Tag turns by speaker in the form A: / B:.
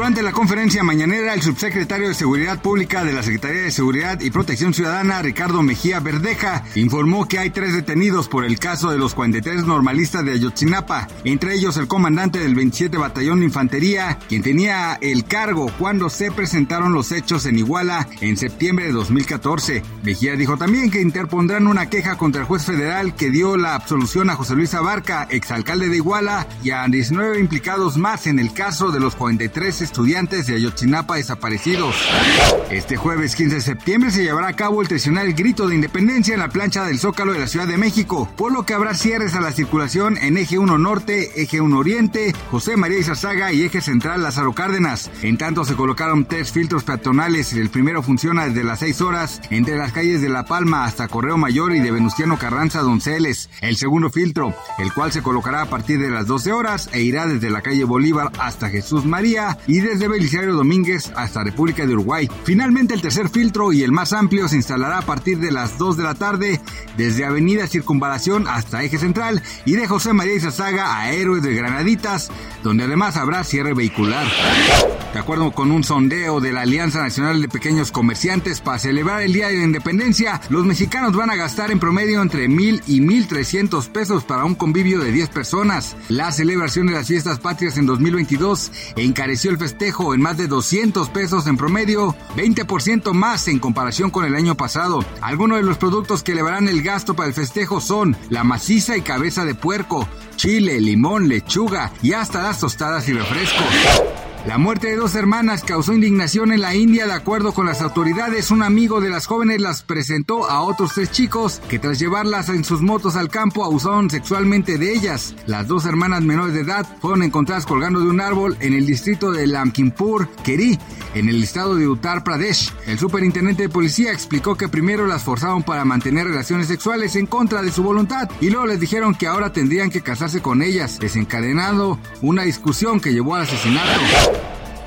A: Durante la conferencia mañanera, el subsecretario de Seguridad Pública de la Secretaría de Seguridad y Protección Ciudadana, Ricardo Mejía Verdeja, informó que hay tres detenidos por el caso de los 43 normalistas de Ayotzinapa, entre ellos el comandante del 27 Batallón de Infantería, quien tenía el cargo cuando se presentaron los hechos en Iguala en septiembre de 2014. Mejía dijo también que interpondrán una queja contra el juez federal que dio la absolución a José Luis Abarca, exalcalde de Iguala, y a 19 implicados más en el caso de los 43 estudiantes de Ayotzinapa desaparecidos. Este jueves 15 de septiembre se llevará a cabo el tradicional grito de independencia en la plancha del Zócalo de la Ciudad de México, por lo que habrá cierres a la circulación en Eje 1 Norte, Eje 1 Oriente, José María Izazaga y Eje Central Lázaro Cárdenas. En tanto se colocaron tres filtros peatonales. El primero funciona desde las 6 horas entre las calles de La Palma hasta Correo Mayor y de Venustiano Carranza Donceles. El segundo filtro, el cual se colocará a partir de las 12 horas e irá desde la calle Bolívar hasta Jesús María y desde Belisario Domínguez hasta República de Uruguay. Finalmente el tercer filtro y el más amplio se instalará a partir de las 2 de la tarde desde Avenida Circunvalación hasta Eje Central y de José María Izazaga a Héroes de Granaditas, donde además habrá cierre vehicular. De acuerdo con un sondeo de la Alianza Nacional de Pequeños Comerciantes para celebrar el Día de la Independencia, los mexicanos van a gastar en promedio entre mil y mil trescientos pesos para un convivio de 10 personas. La celebración de las fiestas patrias en 2022 encareció el festejo en más de 200 pesos en promedio, 20% más en comparación con el año pasado. Algunos de los productos que elevarán el gasto para el festejo son la maciza y cabeza de puerco, chile, limón, lechuga y hasta las tostadas y refrescos. La muerte de dos hermanas causó indignación en la India. De acuerdo con las autoridades, un amigo de las jóvenes las presentó a otros tres chicos que tras llevarlas en sus motos al campo abusaron sexualmente de ellas. Las dos hermanas menores de edad fueron encontradas colgando de un árbol en el distrito de Lamkimpur, Keri, en el estado de Uttar Pradesh. El superintendente de policía explicó que primero las forzaron para mantener relaciones sexuales en contra de su voluntad y luego les dijeron que ahora tendrían que casarse con ellas, desencadenando una discusión que llevó al asesinato.